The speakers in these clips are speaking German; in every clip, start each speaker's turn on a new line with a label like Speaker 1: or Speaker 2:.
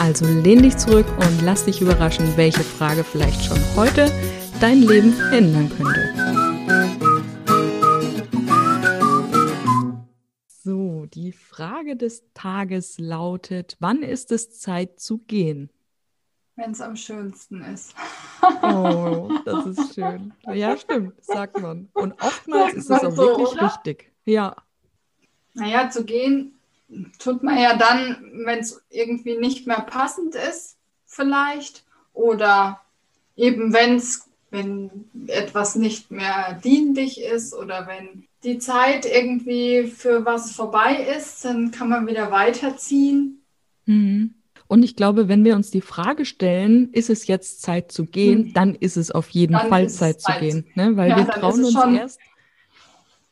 Speaker 1: also lehn dich zurück und lass dich überraschen, welche Frage vielleicht schon heute dein Leben ändern könnte. So, die Frage des Tages lautet, wann ist es Zeit zu gehen?
Speaker 2: Wenn es am schönsten ist.
Speaker 1: oh, das ist schön. Ja, stimmt, sagt man. Und oftmals ist es auch so, wirklich oder? richtig. Ja.
Speaker 2: Naja, zu gehen tut man ja dann, wenn es irgendwie nicht mehr passend ist, vielleicht. Oder eben wenn's, wenn etwas nicht mehr dienlich ist oder wenn die Zeit irgendwie für was vorbei ist, dann kann man wieder weiterziehen.
Speaker 1: Mhm. Und ich glaube, wenn wir uns die Frage stellen, ist es jetzt Zeit zu gehen, mhm. dann ist es auf jeden dann Fall Zeit, Zeit, zu gehen. Ne? Weil ja, wir trauen uns erst,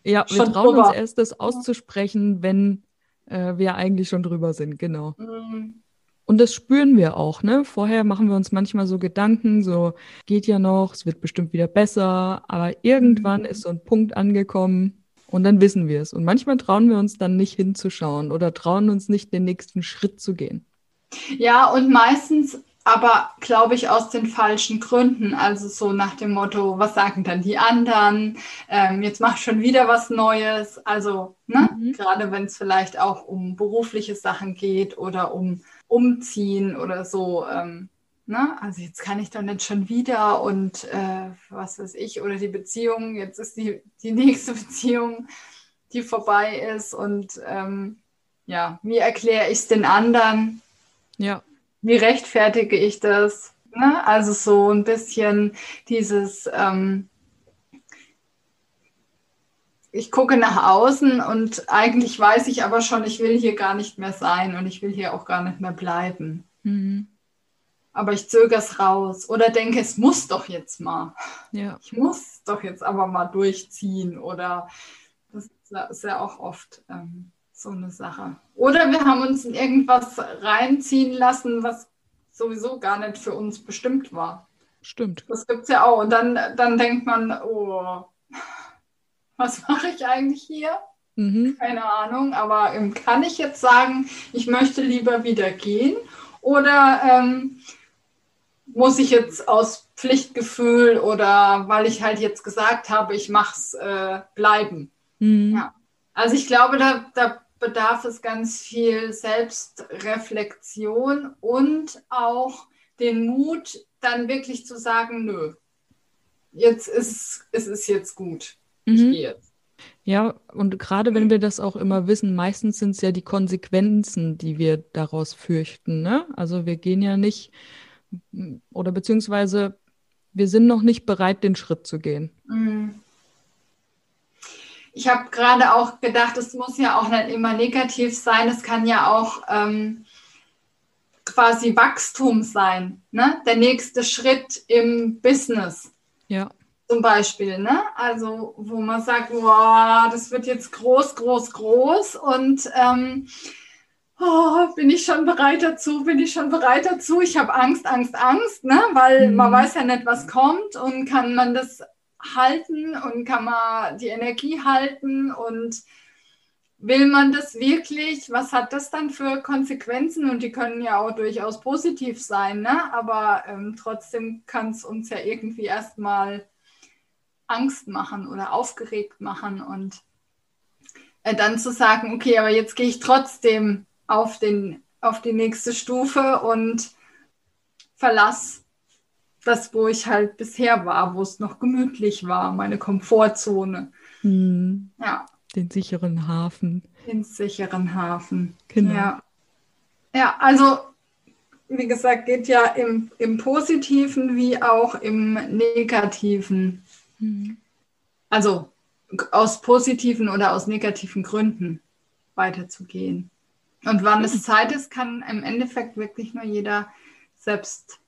Speaker 1: ja, wir trauen drüber. uns erst, das auszusprechen, wenn äh, wir eigentlich schon drüber sind, genau. Mhm. Und das spüren wir auch, ne? Vorher machen wir uns manchmal so Gedanken, so geht ja noch, es wird bestimmt wieder besser, aber irgendwann mhm. ist so ein Punkt angekommen und dann wissen wir es. Und manchmal trauen wir uns dann nicht hinzuschauen oder trauen uns nicht, den nächsten Schritt zu gehen.
Speaker 2: Ja, und meistens aber glaube ich aus den falschen Gründen. Also so nach dem Motto, was sagen dann die anderen? Ähm, jetzt mach schon wieder was Neues. Also ne? Mhm. gerade wenn es vielleicht auch um berufliche Sachen geht oder um Umziehen oder so. Ähm, ne? Also jetzt kann ich doch nicht schon wieder und äh, was weiß ich oder die Beziehung. Jetzt ist die, die nächste Beziehung, die vorbei ist und ähm, ja, wie erkläre ich es den anderen?
Speaker 1: Ja
Speaker 2: wie rechtfertige ich das? Ne? Also so ein bisschen dieses, ähm, ich gucke nach außen und eigentlich weiß ich aber schon, ich will hier gar nicht mehr sein und ich will hier auch gar nicht mehr bleiben. Mhm. Aber ich zögere es raus oder denke, es muss doch jetzt mal. Ja. Ich muss doch jetzt aber mal durchziehen oder das ist ja auch oft. Ähm, so eine Sache. Oder wir haben uns in irgendwas reinziehen lassen, was sowieso gar nicht für uns bestimmt war.
Speaker 1: Stimmt.
Speaker 2: Das gibt es ja auch. Und dann, dann denkt man, oh, was mache ich eigentlich hier? Mhm. Keine Ahnung, aber ähm, kann ich jetzt sagen, ich möchte lieber wieder gehen? Oder ähm, muss ich jetzt aus Pflichtgefühl oder weil ich halt jetzt gesagt habe, ich mache es äh, bleiben? Mhm. Ja. Also ich glaube, da, da bedarf es ganz viel Selbstreflexion und auch den Mut, dann wirklich zu sagen, nö, jetzt ist es ist jetzt gut. Mhm. Ich gehe jetzt.
Speaker 1: Ja, und gerade wenn wir das auch immer wissen, meistens sind es ja die Konsequenzen, die wir daraus fürchten. Ne? Also wir gehen ja nicht, oder beziehungsweise wir sind noch nicht bereit, den Schritt zu gehen. Mhm
Speaker 2: ich habe gerade auch gedacht, es muss ja auch nicht immer negativ sein, es kann ja auch ähm, quasi Wachstum sein, ne? der nächste Schritt im Business.
Speaker 1: Ja.
Speaker 2: Zum Beispiel, ne? Also, wo man sagt, wow, das wird jetzt groß, groß, groß und ähm, oh, bin ich schon bereit dazu, bin ich schon bereit dazu. Ich habe Angst, Angst, Angst, ne? weil mhm. man weiß ja nicht, was kommt und kann man das halten und kann man die Energie halten und will man das wirklich? Was hat das dann für Konsequenzen? Und die können ja auch durchaus positiv sein, ne? aber ähm, trotzdem kann es uns ja irgendwie erstmal Angst machen oder aufgeregt machen und äh, dann zu sagen, okay, aber jetzt gehe ich trotzdem auf, den, auf die nächste Stufe und verlasse das, wo ich halt bisher war, wo es noch gemütlich war, meine Komfortzone.
Speaker 1: Hm. Ja. Den sicheren Hafen.
Speaker 2: Den sicheren Hafen. Genau. Ja, ja also wie gesagt, geht ja im, im Positiven wie auch im Negativen. Mhm. Also aus positiven oder aus negativen Gründen weiterzugehen. Und wann mhm. es Zeit ist, kann im Endeffekt wirklich nur jeder selbst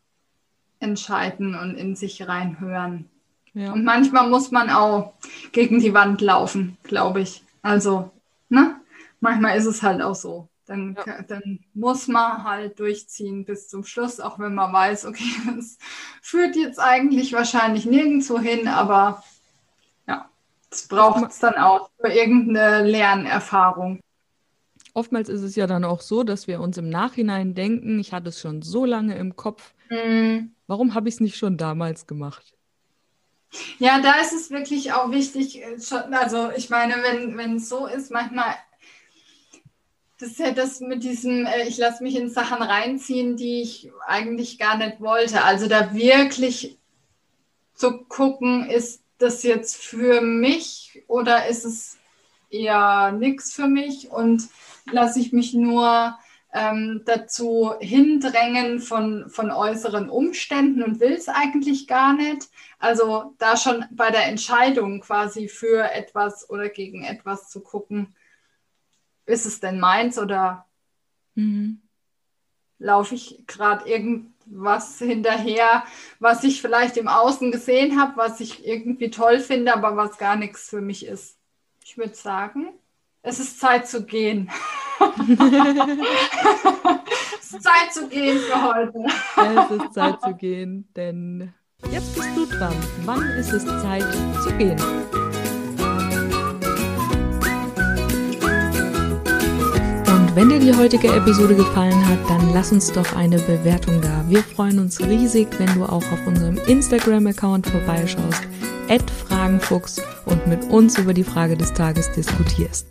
Speaker 2: entscheiden und in sich reinhören.
Speaker 1: Ja.
Speaker 2: Und manchmal muss man auch gegen die Wand laufen, glaube ich. Also, ne? Manchmal ist es halt auch so. Dann,
Speaker 1: Ja.
Speaker 2: dann muss man halt durchziehen bis zum Schluss, auch wenn man weiß, okay, das führt jetzt eigentlich wahrscheinlich nirgendwo hin, aber ja, es braucht es dann auch für irgendeine Lernerfahrung.
Speaker 1: Oftmals ist es ja dann auch so, dass wir uns im Nachhinein denken, ich hatte es schon so lange im Kopf,
Speaker 2: Mhm.
Speaker 1: warum habe ich es nicht schon damals gemacht?
Speaker 2: Ja, da ist es wirklich auch wichtig, äh, also ich meine, wenn, wenn es so ist, manchmal, das ist ja das mit diesem, äh, ich lasse mich in Sachen reinziehen, die ich eigentlich gar nicht wollte. Also da wirklich zu gucken, ist das jetzt für mich oder ist es eher nichts für mich und lasse ich mich nur ähm, dazu hindrängen von, von äußeren Umständen und will es eigentlich gar nicht. Also da schon bei der Entscheidung quasi für etwas oder gegen etwas zu gucken, ist es denn meins oder
Speaker 1: Mhm.
Speaker 2: laufe ich gerade irgendwas hinterher, was ich vielleicht im Außen gesehen habe, was ich irgendwie toll finde, aber was gar nichts für mich ist. Ich würde sagen, es ist Zeit zu gehen. es ist Zeit zu gehen für heute.
Speaker 1: Es ist Zeit zu gehen, denn jetzt bist du dran. Wann ist es Zeit zu gehen? Und wenn dir die heutige Episode gefallen hat, dann lass uns doch eine Bewertung da. Wir freuen uns riesig, wenn du auch auf unserem Instagram-Account vorbeischaust, Fragenfuchs und mit uns über die Frage des Tages diskutierst.